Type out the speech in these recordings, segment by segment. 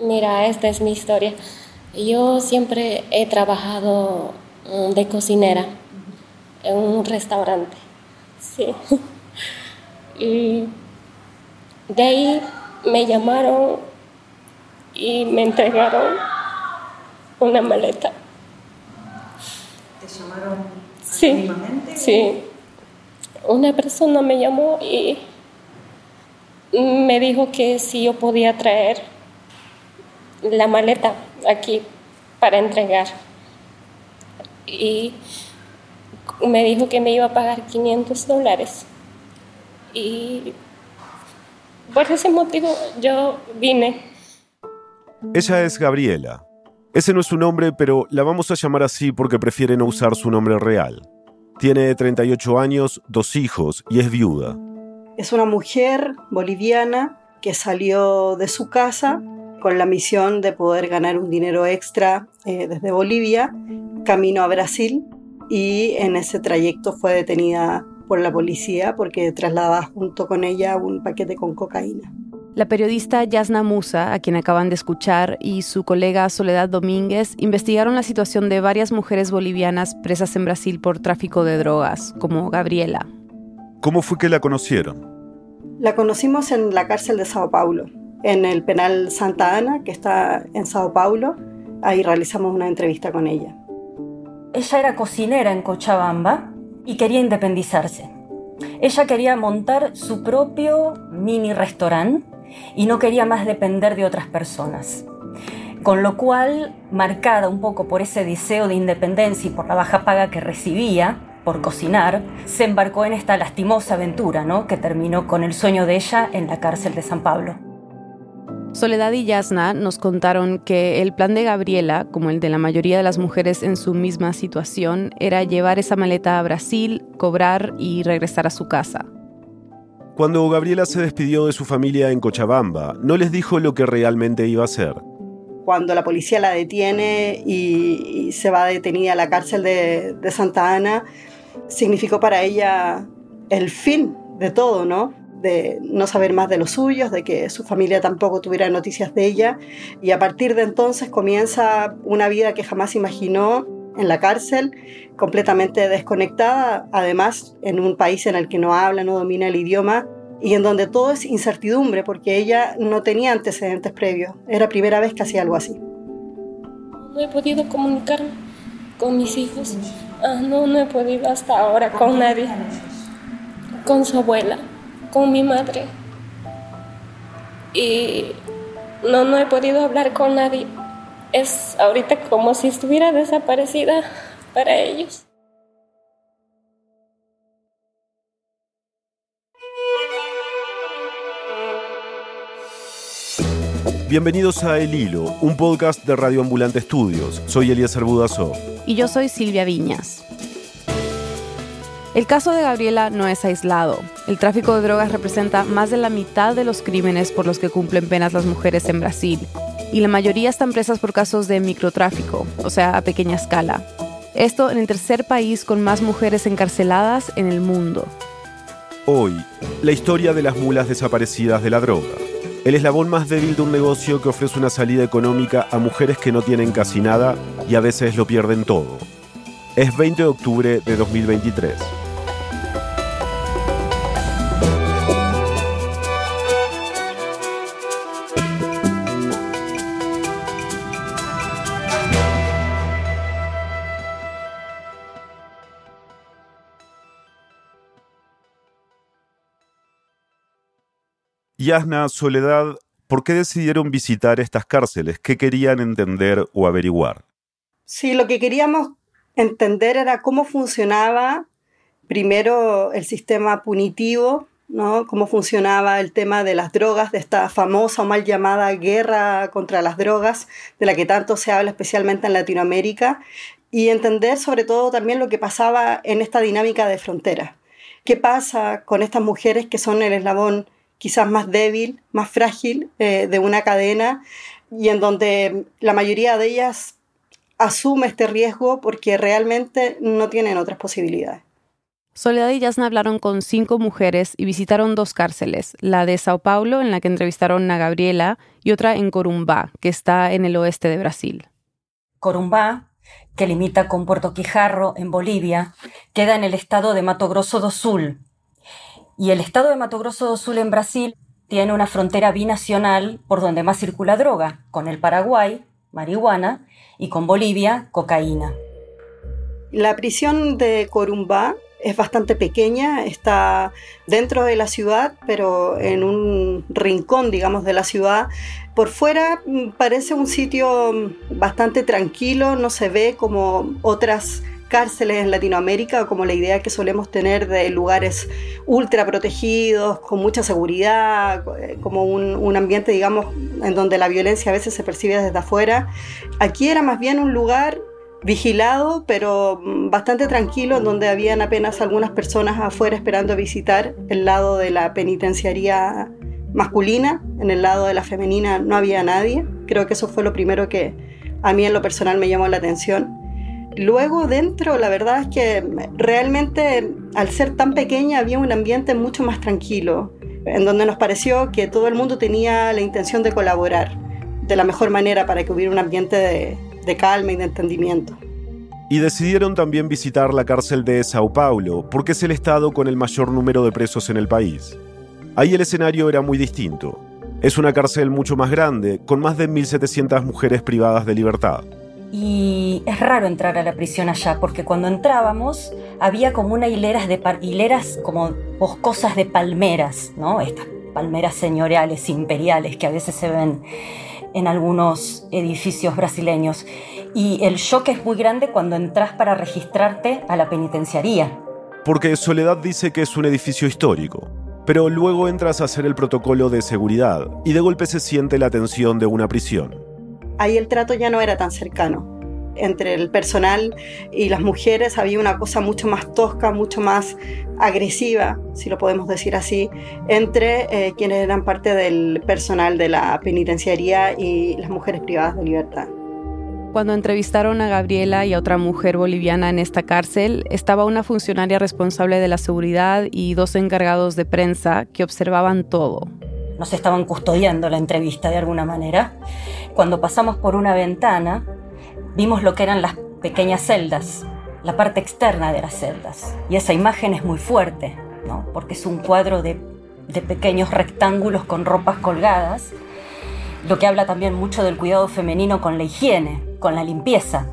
Mira, esta es mi historia. Yo siempre he trabajado mm, de cocinera en un restaurante. Sí. Y de ahí me llamaron y me entregaron una maleta. ¿Te llamaron sí, Sí. Una persona me llamó y me dijo que si yo podía traer la maleta aquí para entregar. Y me dijo que me iba a pagar 500 dólares. Y por ese motivo yo vine. Ella es Gabriela. Ese no es su nombre, pero la vamos a llamar así porque prefiere no usar su nombre real. Tiene 38 años, dos hijos y es viuda. Es una mujer boliviana que salió de su casa con la misión de poder ganar un dinero extra eh, desde Bolivia, camino a Brasil, y en ese trayecto fue detenida por la policía porque trasladaba junto con ella un paquete con cocaína. La periodista Yasna Musa, a quien acaban de escuchar, y su colega Soledad Domínguez investigaron la situación de varias mujeres bolivianas presas en Brasil por tráfico de drogas, como Gabriela. ¿Cómo fue que la conocieron? La conocimos en la cárcel de Sao Paulo en el penal Santa Ana, que está en Sao Paulo. Ahí realizamos una entrevista con ella. Ella era cocinera en Cochabamba y quería independizarse. Ella quería montar su propio mini restaurante y no quería más depender de otras personas. Con lo cual, marcada un poco por ese deseo de independencia y por la baja paga que recibía por cocinar, se embarcó en esta lastimosa aventura, ¿no? que terminó con el sueño de ella en la cárcel de San Pablo. Soledad y Yasna nos contaron que el plan de Gabriela, como el de la mayoría de las mujeres en su misma situación, era llevar esa maleta a Brasil, cobrar y regresar a su casa. Cuando Gabriela se despidió de su familia en Cochabamba, no les dijo lo que realmente iba a hacer. Cuando la policía la detiene y, se va detenida a la cárcel de, de Santa Ana, significó para ella el fin de todo, ¿no? De no saber más de los suyos, de que su familia tampoco tuviera noticias de ella. Y a partir de entonces comienza una vida que jamás imaginó en la cárcel, completamente desconectada, además en un país en el que no habla, no domina el idioma y en donde todo es incertidumbre porque ella no tenía antecedentes previos. Era primera vez que hacía algo así. No he podido comunicarme con mis hijos. Ah, no, no he podido hasta ahora con nadie. Con su abuela con mi madre. Y no, no he podido hablar con nadie. Es ahorita como si estuviera desaparecida para ellos. Bienvenidos a El Hilo, un podcast de Radio Ambulante Estudios. Soy Elías Budazo. Y yo soy Silvia Viñas. El caso de Gabriela no es aislado. El tráfico de drogas representa más de la mitad de los crímenes por los que cumplen penas las mujeres en Brasil. Y la mayoría están presas por casos de microtráfico, o sea, a pequeña escala. Esto en el tercer país con más mujeres encarceladas en el mundo. Hoy, la historia de las mulas desaparecidas de la droga. El eslabón más débil de un negocio que ofrece una salida económica a mujeres que no tienen casi nada y a veces lo pierden todo. Es 20 de octubre de 2023. Yasna, Soledad, ¿por qué decidieron visitar estas cárceles? ¿Qué querían entender o averiguar? Sí, lo que queríamos entender era cómo funcionaba primero el sistema punitivo, ¿no? cómo funcionaba el tema de las drogas, de esta famosa o mal llamada guerra contra las drogas, de la que tanto se habla especialmente en Latinoamérica, y entender sobre todo también lo que pasaba en esta dinámica de frontera. ¿Qué pasa con estas mujeres que son el eslabón quizás más débil, más frágil eh, de una cadena y en donde la mayoría de ellas asume este riesgo porque realmente no tienen otras posibilidades. Soledad y Yasna hablaron con cinco mujeres y visitaron dos cárceles, la de Sao Paulo, en la que entrevistaron a Gabriela, y otra en Corumbá, que está en el oeste de Brasil. Corumbá, que limita con Puerto Quijarro, en Bolivia, queda en el estado de Mato Grosso do Sul. Y el estado de Mato Grosso do Sul en Brasil tiene una frontera binacional por donde más circula droga, con el Paraguay, marihuana, y con Bolivia, cocaína. La prisión de Corumbá es bastante pequeña, está dentro de la ciudad, pero en un rincón, digamos, de la ciudad. Por fuera mm, parece un sitio mm, bastante tranquilo, no se ve como otras cárceles en Latinoamérica, como la idea que solemos tener de lugares ultra protegidos, con mucha seguridad, como un, ambiente, digamos, en donde la violencia a veces se percibe desde afuera. Aquí era más bien un lugar vigilado, pero bastante tranquilo, en donde habían apenas algunas personas afuera esperando visitar el lado de la penitenciaría masculina, en el lado de la femenina no había nadie. Creo que eso fue lo primero que a mí en lo personal me llamó la atención. Luego dentro, la verdad es que realmente al ser tan pequeña había un ambiente mucho más tranquilo, en donde nos pareció que todo el mundo tenía la intención de colaborar de la mejor manera para que hubiera un ambiente de, calma y de entendimiento. Y decidieron también visitar la cárcel de Sao Paulo, porque es el estado con el mayor número de presos en el país. Ahí el escenario era muy distinto. Es una cárcel mucho más grande, con más de 1.700 mujeres privadas de libertad. Y es raro entrar a la prisión allá, porque cuando entrábamos había como una hilera de hileras como boscosas de palmeras, ¿no? Estas palmeras señoriales, imperiales, que a veces se ven en algunos edificios brasileños. Y el shock es muy grande cuando entras para registrarte a la penitenciaría. Porque Soledad dice que es un edificio histórico, pero luego entras a hacer el protocolo de seguridad y de golpe se siente la tensión de una prisión. Ahí el trato ya no era tan cercano entre el personal y las mujeres había una cosa mucho más tosca, mucho más agresiva, si lo podemos decir así, entre eh, quienes eran parte del personal de la penitenciaría y las mujeres privadas de libertad. Cuando entrevistaron a Gabriela y a otra mujer boliviana en esta cárcel, estaba una funcionaria responsable de la seguridad y dos encargados de prensa que observaban todo. Nos estaban custodiando la entrevista de alguna manera. Cuando pasamos por una ventana, vimos lo que eran las pequeñas celdas, la parte externa de las celdas. Y esa imagen es muy fuerte, ¿no? porque es un cuadro de, de pequeños rectángulos con ropas colgadas, lo que habla también mucho del cuidado femenino con la higiene, con la limpieza.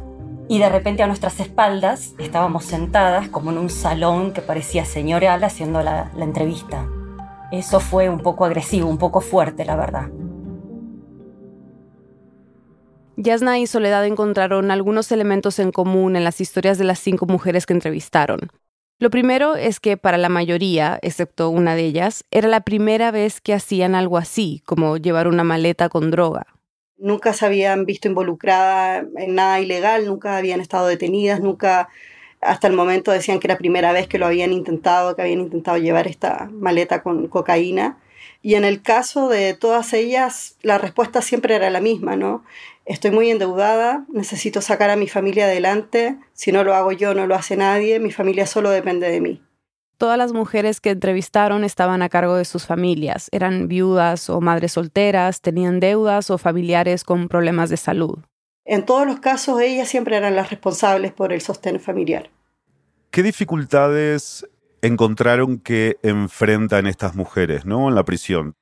Y de repente a nuestras espaldas estábamos sentadas como en un salón que parecía señorial haciendo la, la entrevista. Eso fue un poco agresivo, un poco fuerte, la verdad. Yasna y Soledad encontraron algunos elementos en común en las historias de las cinco mujeres que entrevistaron. Lo primero es que para la mayoría, excepto una de ellas, era la primera vez que hacían algo así, como llevar una maleta con droga. Nunca se habían visto involucradas en nada ilegal, nunca habían estado detenidas, nunca hasta el momento decían que era la primera vez que lo habían intentado, que habían intentado llevar esta maleta con cocaína. Y en el caso de todas ellas, la respuesta siempre era la misma, ¿no? Estoy muy endeudada, necesito sacar a mi familia adelante, si no lo hago yo, no lo hace nadie, mi familia solo depende de mí. Todas las mujeres que entrevistaron estaban a cargo de sus familias, eran viudas o madres solteras, tenían deudas o familiares con problemas de salud. En todos los casos, ellas siempre eran las responsables por el sostén familiar. ¿Qué dificultades encontraron que enfrentan estas mujeres ¿no? en la prisión?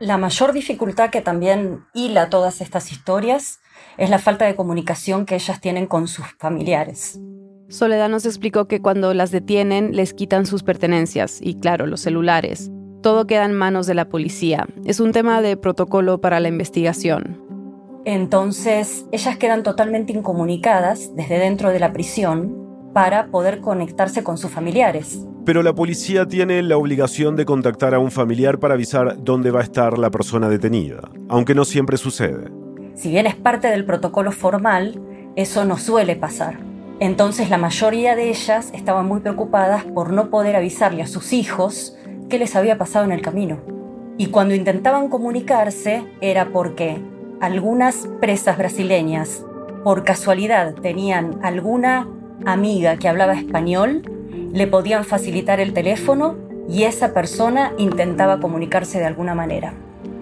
La mayor dificultad que también hila todas estas historias es la falta de comunicación que ellas tienen con sus familiares. Soledad nos explicó que cuando las detienen les quitan sus pertenencias y claro, los celulares. Todo queda en manos de la policía. Es un tema de protocolo para la investigación. Entonces, ellas quedan totalmente incomunicadas desde dentro de la prisión para poder conectarse con sus familiares. Pero la policía tiene la obligación de contactar a un familiar para avisar dónde va a estar la persona detenida, aunque no siempre sucede. Si bien es parte del protocolo formal, eso no suele pasar. Entonces la mayoría de ellas estaban muy preocupadas por no poder avisarle a sus hijos qué les había pasado en el camino. Y cuando intentaban comunicarse era porque algunas presas brasileñas por casualidad tenían alguna amiga que hablaba español le podían facilitar el teléfono y esa persona intentaba comunicarse de alguna manera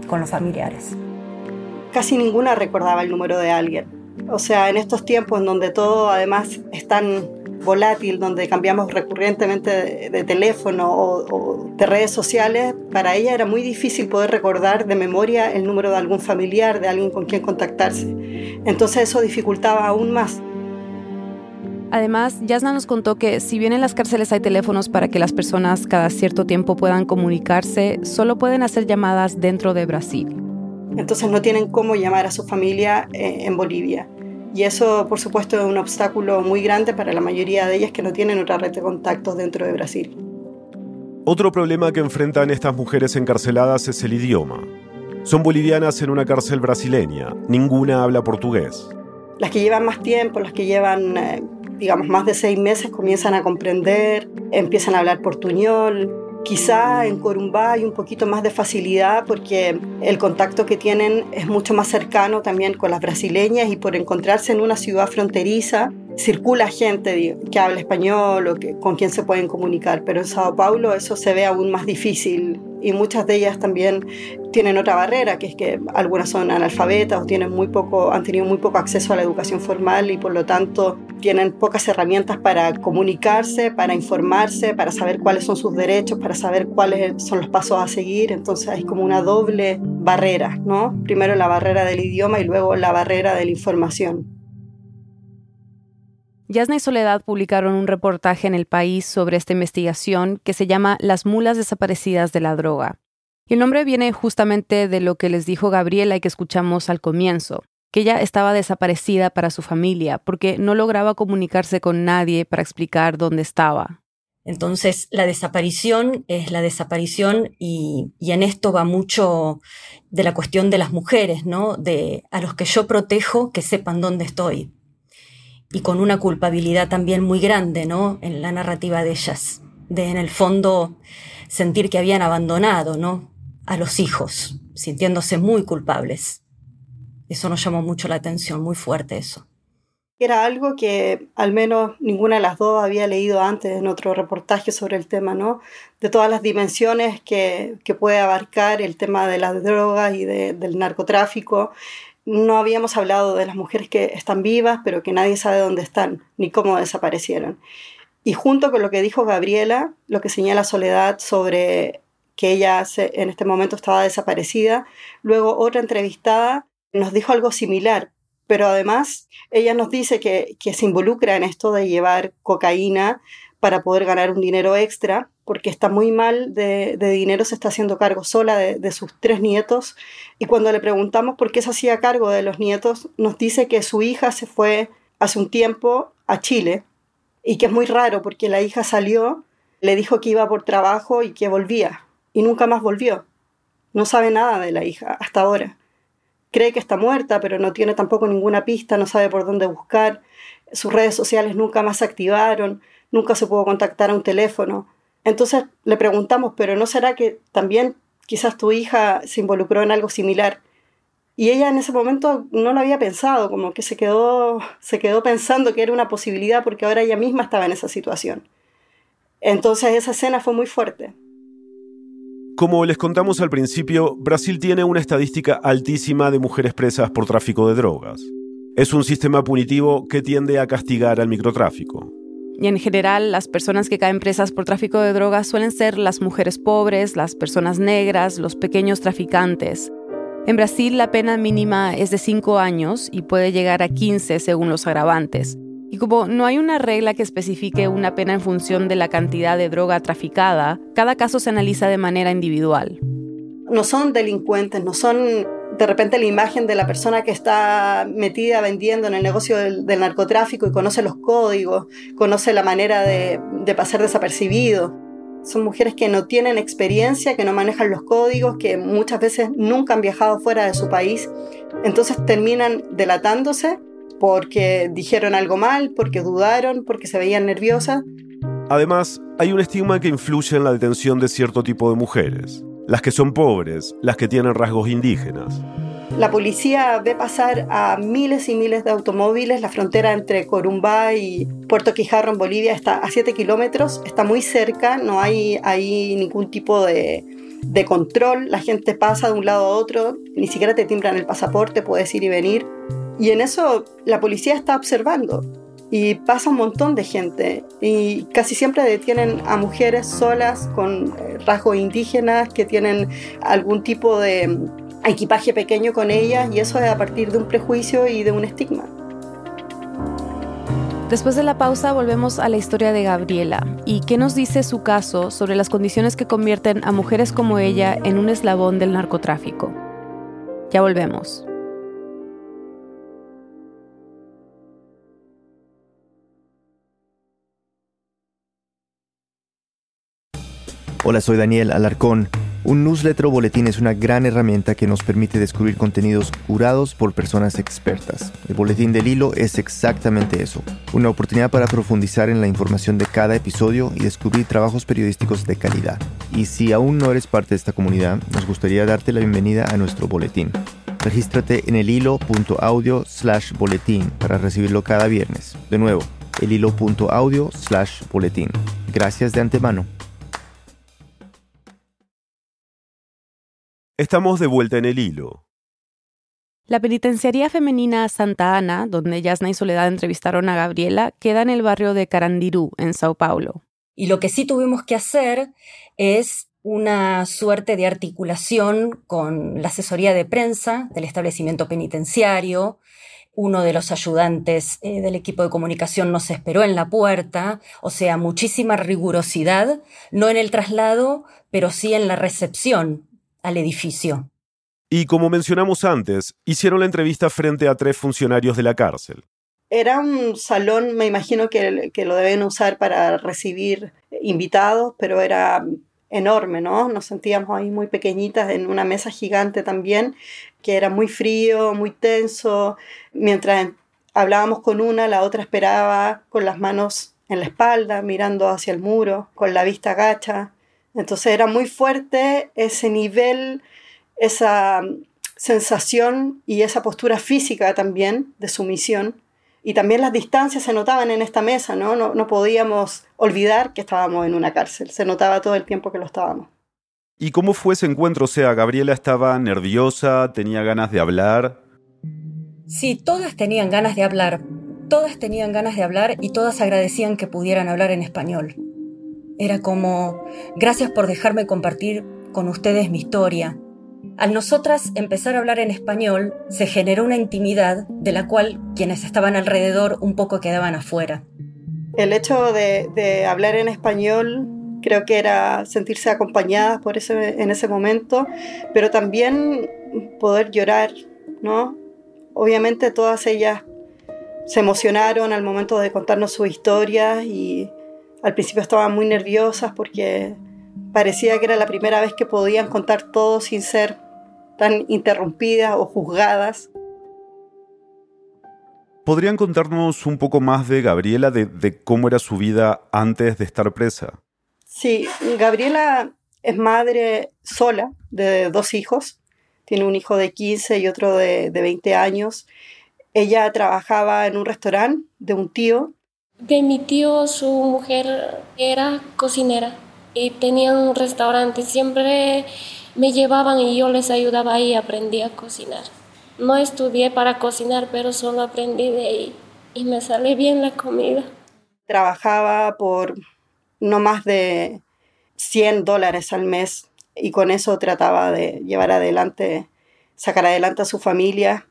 con los familiares. Casi ninguna recordaba el número de alguien. O sea, en estos tiempos en donde todo además es tan volátil, donde cambiamos recurrentemente de, teléfono o, de redes sociales, para ella era muy difícil poder recordar de memoria el número de algún familiar, de alguien con quien contactarse. Entonces eso dificultaba aún más. Además, Yasna nos contó que si bien en las cárceles hay teléfonos para que las personas cada cierto tiempo puedan comunicarse, solo pueden hacer llamadas dentro de Brasil. Entonces no tienen cómo llamar a su familia eh, en Bolivia. Y eso, por supuesto, es un obstáculo muy grande para la mayoría de ellas que no tienen otra red de contactos dentro de Brasil. Otro problema que enfrentan estas mujeres encarceladas es el idioma. Son bolivianas en una cárcel brasileña, ninguna habla portugués. Las que llevan más tiempo, las que llevan eh, digamos, más de seis meses comienzan a comprender, empiezan a hablar portuñol. Quizá en Corumbá hay un poquito más de facilidad porque el contacto que tienen es mucho más cercano también con las brasileñas y por encontrarse en una ciudad fronteriza circula gente que habla español o que, con quien se pueden comunicar, pero en Sao Paulo eso se ve aún más difícil y muchas de ellas también tienen otra barrera, que es que algunas son analfabetas o tienen muy poco, han tenido muy poco acceso a la educación formal y por lo tanto tienen pocas herramientas para comunicarse, para informarse, para saber cuáles son sus derechos, para saber cuáles son los pasos a seguir. Entonces hay como una doble barrera, ¿no? Primero la barrera del idioma y luego la barrera de la información. Yasna y Soledad publicaron un reportaje en El País sobre esta investigación que se llama Las mulas desaparecidas de la droga. Y el nombre viene justamente de lo que les dijo Gabriela y que escuchamos al comienzo, que ella estaba desaparecida para su familia porque no lograba comunicarse con nadie para explicar dónde estaba. Entonces, la desaparición es la desaparición y, en esto va mucho de la cuestión de las mujeres, ¿no? De a los que yo protejo que sepan dónde estoy. Y con una culpabilidad también muy grande, ¿no? En la narrativa de ellas. De en el fondo sentir que habían abandonado, ¿no? A los hijos, sintiéndose muy culpables. Eso nos llamó mucho la atención, muy fuerte eso. Era algo que al menos ninguna de las dos había leído antes en otro reportaje sobre el tema, ¿no? De todas las dimensiones que, puede abarcar el tema de las drogas y del narcotráfico. No habíamos hablado de las mujeres que están vivas, pero que nadie sabe dónde están ni cómo desaparecieron. Y junto con lo que dijo Gabriela, lo que señala Soledad sobre que ella en este momento estaba desaparecida, luego otra entrevistada nos dijo algo similar, pero además ella nos dice que, se involucra en esto de llevar cocaína para poder ganar un dinero extra, porque está muy mal de, dinero, se está haciendo cargo sola de, sus tres nietos, y cuando le preguntamos por qué se hacía cargo de los nietos, nos dice que su hija se fue hace un tiempo a Chile, y que es muy raro porque la hija salió, le dijo que iba por trabajo y que volvía, y nunca más volvió. No sabe nada de la hija hasta ahora cree que está muerta, pero no tiene tampoco ninguna pista, no sabe por dónde buscar. Sus redes sociales nunca más se activaron, nunca se pudo contactar a un teléfono. Entonces le preguntamos, pero ¿no será que también quizás tu hija se involucró en algo similar? Y ella en ese momento no lo había pensado, como que se quedó, se quedó pensando que era una posibilidad porque ahora ella misma estaba en esa situación. Entonces esa escena fue muy fuerte. Como les contamos al principio, Brasil tiene una estadística altísima de mujeres presas por tráfico de drogas. Es un sistema punitivo que tiende a castigar al microtráfico. Y en general, las personas que caen presas por tráfico de drogas suelen ser las mujeres pobres, las personas negras, los pequeños traficantes. En Brasil la pena mínima es de 5 años y puede llegar a 15 según los agravantes. Y como no hay una regla que especifique una pena en función de la cantidad de droga traficada, cada caso se analiza de manera individual. No son delincuentes, no son de repente la imagen de la persona que está metida vendiendo en el negocio del, narcotráfico y conoce los códigos, conoce la manera de, de pasar desapercibido. Son mujeres que no tienen experiencia, que no manejan los códigos, que muchas veces nunca han viajado fuera de su país. Entonces terminan delatándose porque dijeron algo mal, porque dudaron, porque se veían nerviosas. Además, hay un estigma que influye en la detención de cierto tipo de mujeres, las que son pobres, las que tienen rasgos indígenas. La policía ve pasar a miles y miles de automóviles la frontera entre Corumbá y, Puerto Quijarro en Bolivia está a 7 kilómetros, está muy cerca, no hay ningún tipo de, de control, la gente pasa de un lado a otro, ni siquiera te timbran el pasaporte, puedes ir y venir. Y en eso la policía está observando y pasa un montón de gente y casi siempre detienen a mujeres solas con eh, rasgos indígenas que tienen algún tipo de mm, equipaje pequeño con ellas y eso es a partir de un prejuicio y de un estigma. Después de la pausa volvemos a la historia de Gabriela y qué nos dice su caso sobre las condiciones que convierten a mujeres como ella en un eslabón del narcotráfico. Ya volvemos. Hola, soy Daniel Alarcón. Un newsletter o boletín es una gran herramienta que nos permite descubrir contenidos curados por personas expertas. El boletín del hilo es exactamente eso, una oportunidad para profundizar en la información de cada episodio y descubrir trabajos periodísticos de calidad. Y si aún no eres parte de esta comunidad, nos gustaría darte la bienvenida a nuestro boletín. Regístrate en el hilo.audio slash boletín para recibirlo cada viernes. De nuevo, el hilo.audio slash boletín. Gracias de antemano. Estamos de vuelta en el hilo. La penitenciaría femenina Santa Ana, donde Yasna y Soledad entrevistaron a Gabriela, queda en el barrio de Carandirú, en Sao Paulo. Y lo que sí tuvimos que hacer es una suerte de articulación con la asesoría de prensa del establecimiento penitenciario. Uno de los ayudantes eh, del equipo de comunicación nos esperó en la puerta, o sea, muchísima rigurosidad, no en el traslado, pero sí en la recepción al edificio. Y como mencionamos antes, hicieron la entrevista frente a tres funcionarios de la cárcel. Era un salón, me imagino que, que lo deben usar para recibir invitados, pero era enorme, ¿no? Nos sentíamos ahí muy pequeñitas en una mesa gigante también, que era muy frío, muy tenso. Mientras hablábamos con una, la otra esperaba con las manos en la espalda, mirando hacia el muro, con la vista gacha. Entonces era muy fuerte ese nivel, esa sensación y esa postura física también de sumisión. Y también las distancias se notaban en esta mesa, ¿no? ¿no? No podíamos olvidar que estábamos en una cárcel, se notaba todo el tiempo que lo estábamos. ¿Y cómo fue ese encuentro? O sea, Gabriela estaba nerviosa, tenía ganas de hablar. Sí, todas tenían ganas de hablar, todas tenían ganas de hablar y todas agradecían que pudieran hablar en español. Era como, gracias por dejarme compartir con ustedes mi historia. Al nosotras empezar a hablar en español, se generó una intimidad de la cual quienes estaban alrededor un poco quedaban afuera. El hecho de, hablar en español creo que era sentirse acompañadas por ese, en ese momento, pero también poder llorar, ¿no? Obviamente todas ellas se emocionaron al momento de contarnos su historia y al principio estaban muy nerviosas porque parecía que era la primera vez que podían contar todo sin ser tan interrumpidas o juzgadas. ¿Podrían contarnos un poco más de Gabriela, de, cómo era su vida antes de estar presa? Sí, Gabriela es madre sola de dos hijos. Tiene un hijo de 15 y otro de, de 20 años. Ella trabajaba en un restaurante de un tío de mi tío, su mujer era cocinera y tenían un restaurante. Siempre me llevaban y yo les ayudaba y aprendí a cocinar. No estudié para cocinar, pero solo aprendí de ahí y me sale bien la comida. Trabajaba por no más de 100 dólares al mes y con eso trataba de llevar adelante, sacar adelante a su familia.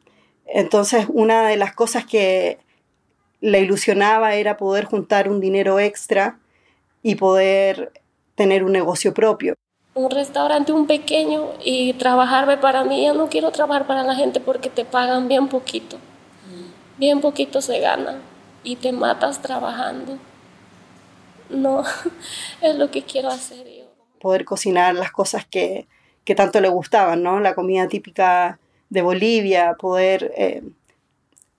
Entonces, una de las cosas que la ilusionaba era poder juntar un dinero extra y poder tener un negocio propio. Un restaurante, un pequeño, y trabajarme para mí. Yo no quiero trabajar para la gente porque te pagan bien poquito. Bien poquito se gana y te matas trabajando. No, es lo que quiero hacer yo. Poder cocinar las cosas que, que tanto le gustaban, ¿no? La comida típica de Bolivia, poder eh,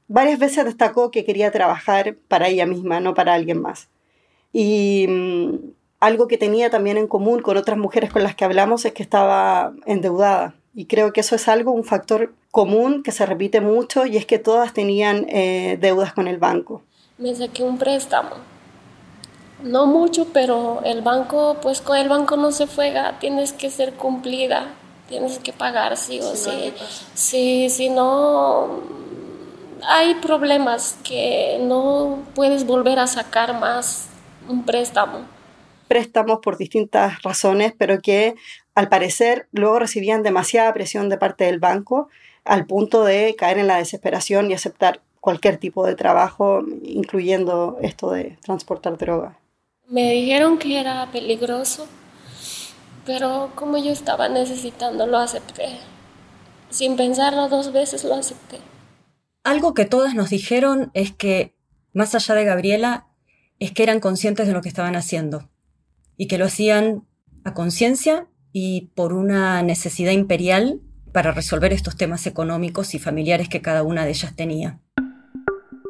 varias veces destacó que quería trabajar para ella misma, no para alguien más. Y mm, algo que tenía también en común con otras mujeres con las que hablamos es que estaba endeudada. Y creo que eso es algo, un factor común que se repite mucho y es que todas tenían eh, deudas con el banco. me saqué un préstamo. No mucho, pero el banco, pues con el banco no se juega, tienes que ser cumplida, tienes que pagar sí o sí. Sí, si no, hay problemas que no puedes volver a sacar más un préstamo. Préstamos por distintas razones, pero que al parecer luego recibían demasiada presión de parte del banco al punto de caer en la desesperación y aceptar cualquier tipo de trabajo, incluyendo esto de transportar droga. Me dijeron que era peligroso, pero como yo estaba necesitando, lo acepté. Sin pensarlo dos veces, lo acepté. Algo que todas nos dijeron es que, más allá de Gabriela, es que eran conscientes de lo que estaban haciendo y que lo hacían a conciencia y por una necesidad imperial para resolver estos temas económicos y familiares que cada una de ellas tenía.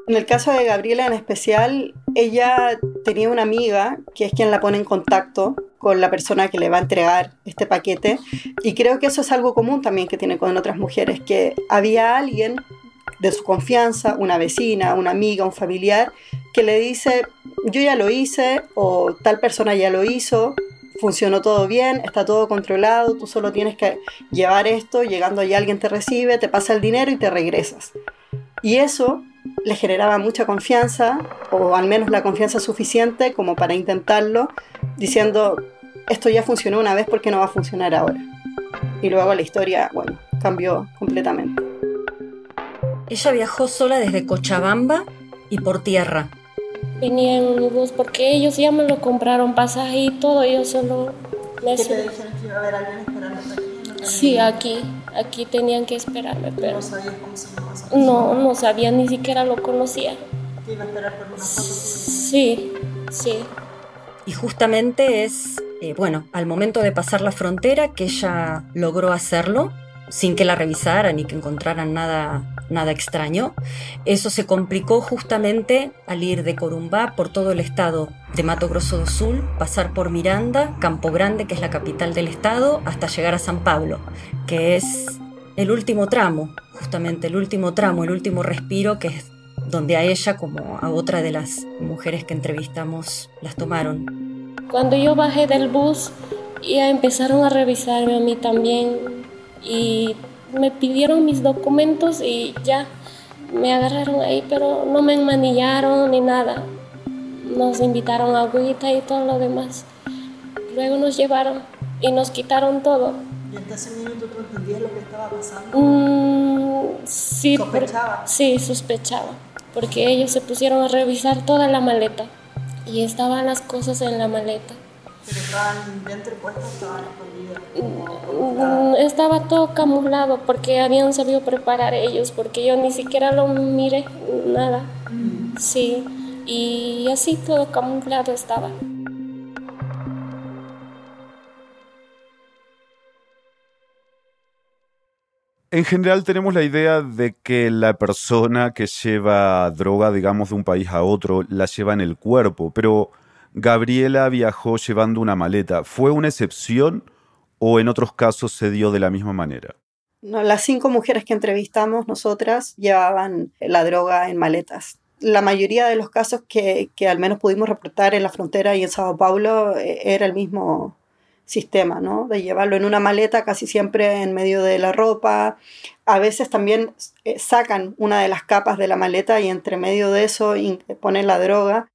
En el caso de Gabriela en especial, ella tenía una amiga que es quien la pone en contacto con la persona que le va a entregar este paquete y creo que eso es algo común también que tiene con otras mujeres, que había alguien de su confianza, una vecina, una amiga, un familiar, que le dice, yo ya lo hice o tal persona ya lo hizo, funcionó todo bien, está todo controlado, tú solo tienes que llevar esto, llegando allí alguien te recibe, te pasa el dinero y te regresas. Y eso le generaba mucha confianza, o al menos la confianza suficiente como para intentarlo, diciendo, esto ya funcionó una vez, ¿por qué no va a funcionar ahora? Y luego la historia, bueno, cambió completamente. Ella viajó sola desde Cochabamba y por tierra, venía en un bus porque ellos ya me lo compraron pasaje y todo, yo solo me ¿Qué te dijeron que iba a haber alguien esperando aquí? sí, aquí, aquí tenían que esperarme, pero... ¿No sabías cómo se llamaba? No, no sabía, ni siquiera lo conocía. ¿Te iba a esperar por una foto? Sí, sí. Y justamente es, eh, bueno, al momento de pasar la frontera que ella logró hacerlo, sin que la revisaran ni que encontraran nada nada extraño. Eso se complicó justamente al ir de Corumbá por todo el estado de Mato Grosso do Sul, pasar por Miranda, Campo Grande, que es la capital del estado, hasta llegar a San Pablo, que es el último tramo, justamente el último tramo, el último respiro, que es donde a ella como a otra de las mujeres que entrevistamos las tomaron. Cuando yo bajé del bus, ya empezaron a revisarme a mí también y me pidieron mis documentos y ya me agarraron ahí, pero no me enmanillaron ni nada. Nos invitaron a agüita y todo lo demás. Luego nos llevaron y nos quitaron todo. ¿Y hasta ese minuto tú entendías lo que estaba pasando? Mm, sí, ¿Sospechaba? sí, sospechaba. Porque ellos se pusieron a revisar toda la maleta y estaban las cosas en la maleta. ¿Pero estaban dentro puestos o estaban Mm, estaba todo camuflado porque habían sabido preparar ellos, porque yo ni siquiera lo miré, nada. Sí, y así todo camuflado estaba. En general tenemos la idea de que la persona que lleva droga, digamos, de un país a otro, la lleva en el cuerpo, pero Gabriela viajó llevando una maleta. ¿Fue una excepción o en otros casos se dio de la misma manera? No, las cinco mujeres que entrevistamos nosotras llevaban la droga en maletas. La mayoría de los casos que, que al menos pudimos reportar en la frontera y en Sao Paulo eh, era el mismo sistema, ¿no? De llevarlo en una maleta casi siempre en medio de la ropa. A veces también eh, sacan una de las capas de la maleta y entre medio de eso ponen la droga.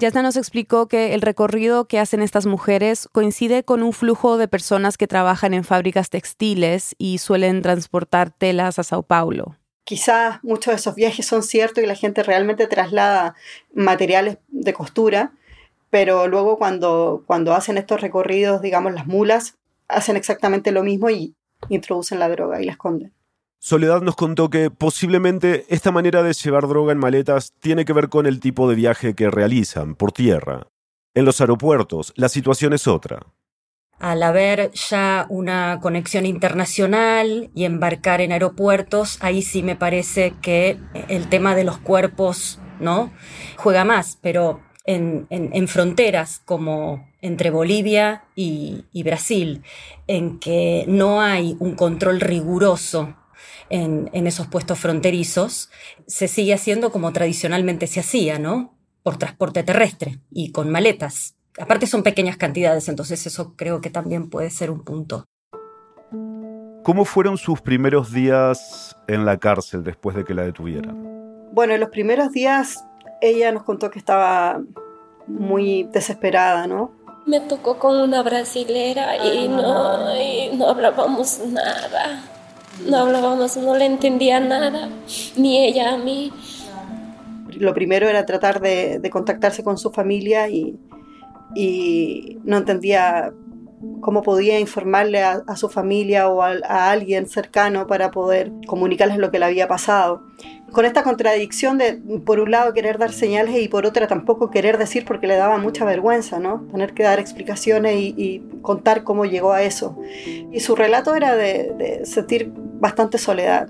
Yasna nos explicó que el recorrido que hacen estas mujeres coincide con un flujo de personas que trabajan en fábricas textiles y suelen transportar telas a Sao Paulo. Quizás muchos de esos viajes son ciertos y la gente realmente traslada materiales de costura, pero luego cuando, cuando hacen estos recorridos, digamos, las mulas, hacen exactamente lo mismo y introducen la droga y la esconden. Soledad nos contó que posiblemente esta manera de llevar droga en maletas tiene que ver con el tipo de viaje que realizan por tierra. En los aeropuertos, la situación es otra. Al haber ya una conexión internacional y embarcar en aeropuertos, ahí sí me parece que el tema de los cuerpos, ¿no? Juega más, pero en, fronteras como entre Bolivia y Brasil, en que no hay un control riguroso en, en esos puestos fronterizos, se sigue haciendo como tradicionalmente se hacía, ¿no? Por transporte terrestre y con maletas. Aparte son pequeñas cantidades, entonces eso creo que también puede ser un punto. ¿Cómo fueron sus primeros días en la cárcel después de que la detuvieran? Bueno, en los primeros días ella nos contó que estaba muy desesperada, ¿no? Me tocó con una brasilera y no, y no hablábamos nada. No hablábamos, no le entendía nada, ni ella a mí. Lo primero era tratar de, contactarse con su familia y no entendía cómo podía informarle a, a su familia o a, a, alguien cercano para poder comunicarles lo que le había pasado. Con esta contradicción de, por un lado, querer dar señales y por otra tampoco querer decir porque le daba mucha vergüenza, ¿no? Tener que dar explicaciones y, y contar cómo llegó a eso. Y su relato era de, de sentir bastante soledad.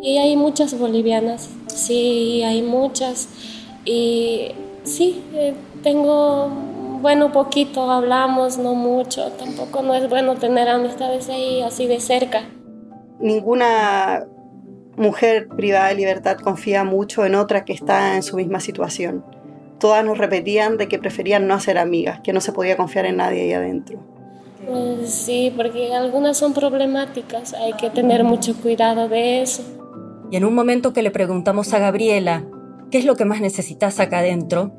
Y hay muchas bolivianas, sí, hay muchas. Y sí, eh, tengo bueno, poquito hablamos, no mucho. Tampoco no es bueno tener amistades ahí así de cerca. Ninguna mujer privada de libertad confía mucho en otra que está en su misma situación. Todas nos repetían de que preferían no hacer amigas, que no se podía confiar en nadie ahí adentro. Pues sí, porque algunas son problemáticas, hay que tener mucho cuidado de eso. Y en un momento que le preguntamos a Gabriela, ¿qué es lo que más necesitas acá adentro?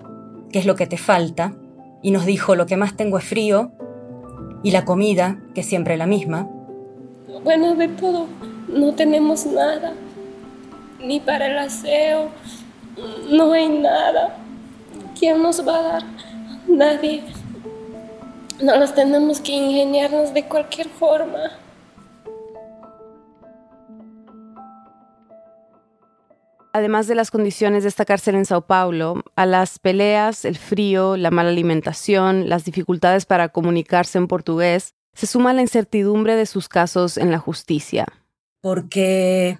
¿Qué es lo que te falta? Y nos dijo lo que más tengo es frío y la comida, que es siempre la misma. Bueno, de todo, no tenemos nada, ni para el aseo, no hay nada. ¿Quién nos va a dar? Nadie. Nos tenemos que ingeniarnos de cualquier forma. Además de las condiciones de esta cárcel en Sao Paulo, a las peleas, el frío, la mala alimentación, las dificultades para comunicarse en portugués, se suma la incertidumbre de sus casos en la justicia. Porque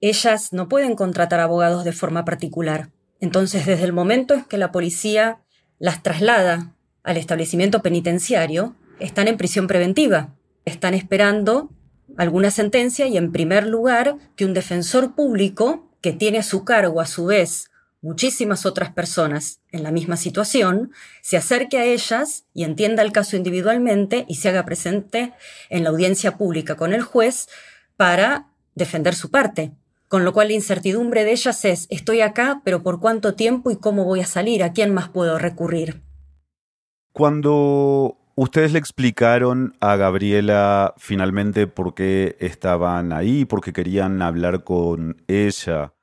ellas no pueden contratar abogados de forma particular. Entonces, desde el momento en que la policía las traslada al establecimiento penitenciario, están en prisión preventiva. Están esperando alguna sentencia y, en primer lugar, que un defensor público que tiene a su cargo a su vez muchísimas otras personas en la misma situación, se acerque a ellas y entienda el caso individualmente y se haga presente en la audiencia pública con el juez para defender su parte. Con lo cual la incertidumbre de ellas es, estoy acá, pero ¿por cuánto tiempo y cómo voy a salir? ¿A quién más puedo recurrir? Cuando ustedes le explicaron a Gabriela finalmente por qué estaban ahí, por qué querían hablar con ella,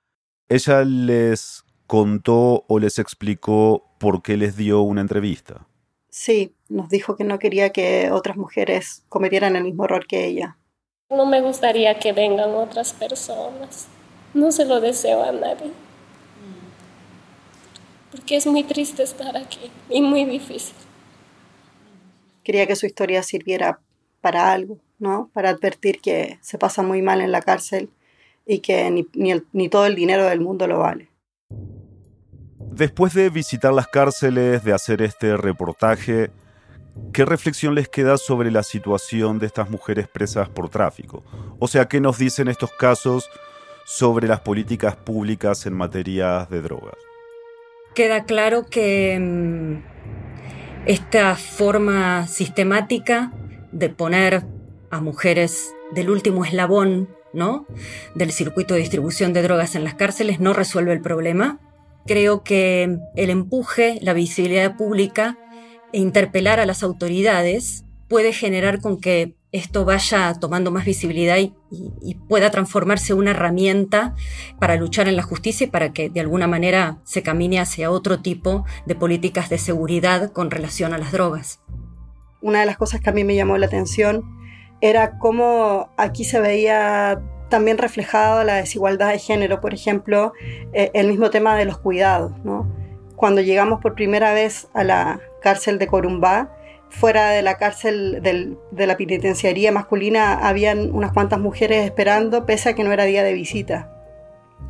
ella les contó o les explicó por qué les dio una entrevista. Sí, nos dijo que no quería que otras mujeres cometieran el mismo error que ella. No me gustaría que vengan otras personas. No se lo deseo a nadie. Porque es muy triste estar aquí y muy difícil. Quería que su historia sirviera para algo, ¿no? Para advertir que se pasa muy mal en la cárcel y que ni, ni, el, ni todo el dinero del mundo lo vale. Después de visitar las cárceles, de hacer este reportaje, ¿qué reflexión les queda sobre la situación de estas mujeres presas por tráfico? O sea, ¿qué nos dicen estos casos sobre las políticas públicas en materia de drogas? Queda claro que mmm, esta forma sistemática de poner a mujeres del último eslabón ¿no? del circuito de distribución de drogas en las cárceles no resuelve el problema. Creo que el empuje, la visibilidad pública e interpelar a las autoridades puede generar con que esto vaya tomando más visibilidad y, pueda transformarse una herramienta para luchar en la justicia y para que de alguna manera se camine hacia otro tipo de políticas de seguridad con relación a las drogas. Una de las cosas que a mí me llamó la atención era cómo aquí se veía también reflejado la desigualdad de género, por ejemplo, eh, el mismo tema de los cuidados. Cuando llegamos por primera vez a la cárcel de Corumbá, fuera de la cárcel de la penitenciaría masculina habían unas cuantas mujeres esperando, pese a que no era día de visita.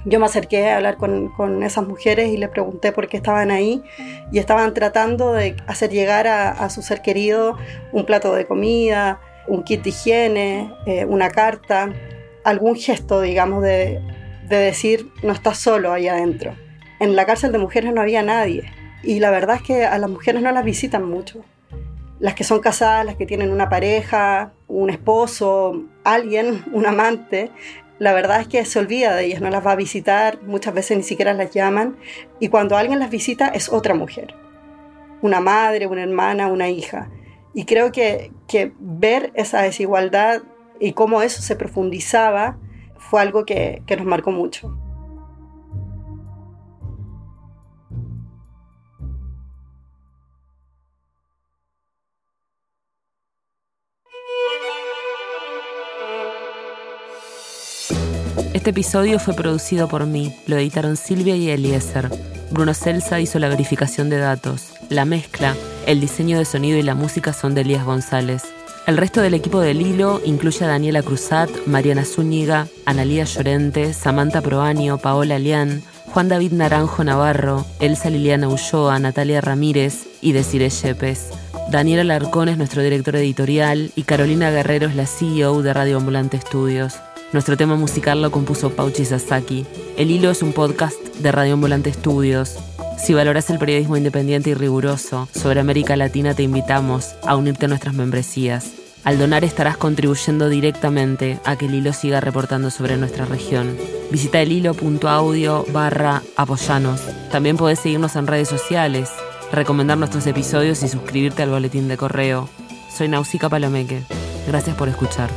Yo me acerqué a hablar con, con esas mujeres y les pregunté por qué estaban ahí y estaban tratando de hacer llegar a, a su ser querido un plato de comida, un kit de higiene, eh, una carta. algún gesto, digamos, de, de decir, no estás solo ahí adentro. En la cárcel de mujeres no había nadie. Y la verdad es que a las mujeres no las visitan mucho. Las que son casadas, las que tienen una pareja, un esposo, alguien, un amante, la verdad es que se olvida de ellas, no las va a visitar, muchas veces ni siquiera las llaman. Y cuando alguien las visita es otra mujer. Una madre, una hermana, una hija. Y creo que, ver esa desigualdad y cómo eso se profundizaba fue algo que, que nos marcó mucho. Este episodio fue producido por mí, lo editaron Silvia y Eliezer. Bruno Celsa hizo la verificación de datos. La mezcla, el diseño de sonido y la música son de Elías González. El resto del equipo del hilo incluye a Daniela Cruzat, Mariana Zúñiga, Analía Llorente, Samantha Proaño, Paola Lián, Juan David Naranjo Navarro, Elsa Liliana Ulloa, Natalia Ramírez y Desiree Yepes. Daniela Larcón es nuestro director editorial y Carolina Guerrero es la CEO de Radio Ambulante Estudios. Nuestro tema musical lo compuso Pauchi Sasaki. El Hilo es un podcast de Radio Ambulante Estudios. Si valoras el periodismo independiente y riguroso sobre América Latina, te invitamos a unirte a nuestras membresías. Al donar estarás contribuyendo directamente a que el hilo siga reportando sobre nuestra región. Visita el hilo.audio barra apoyanos. También podés seguirnos en redes sociales, recomendar nuestros episodios y suscribirte al boletín de correo. Soy Nausica Palomeque. Gracias por escuchar.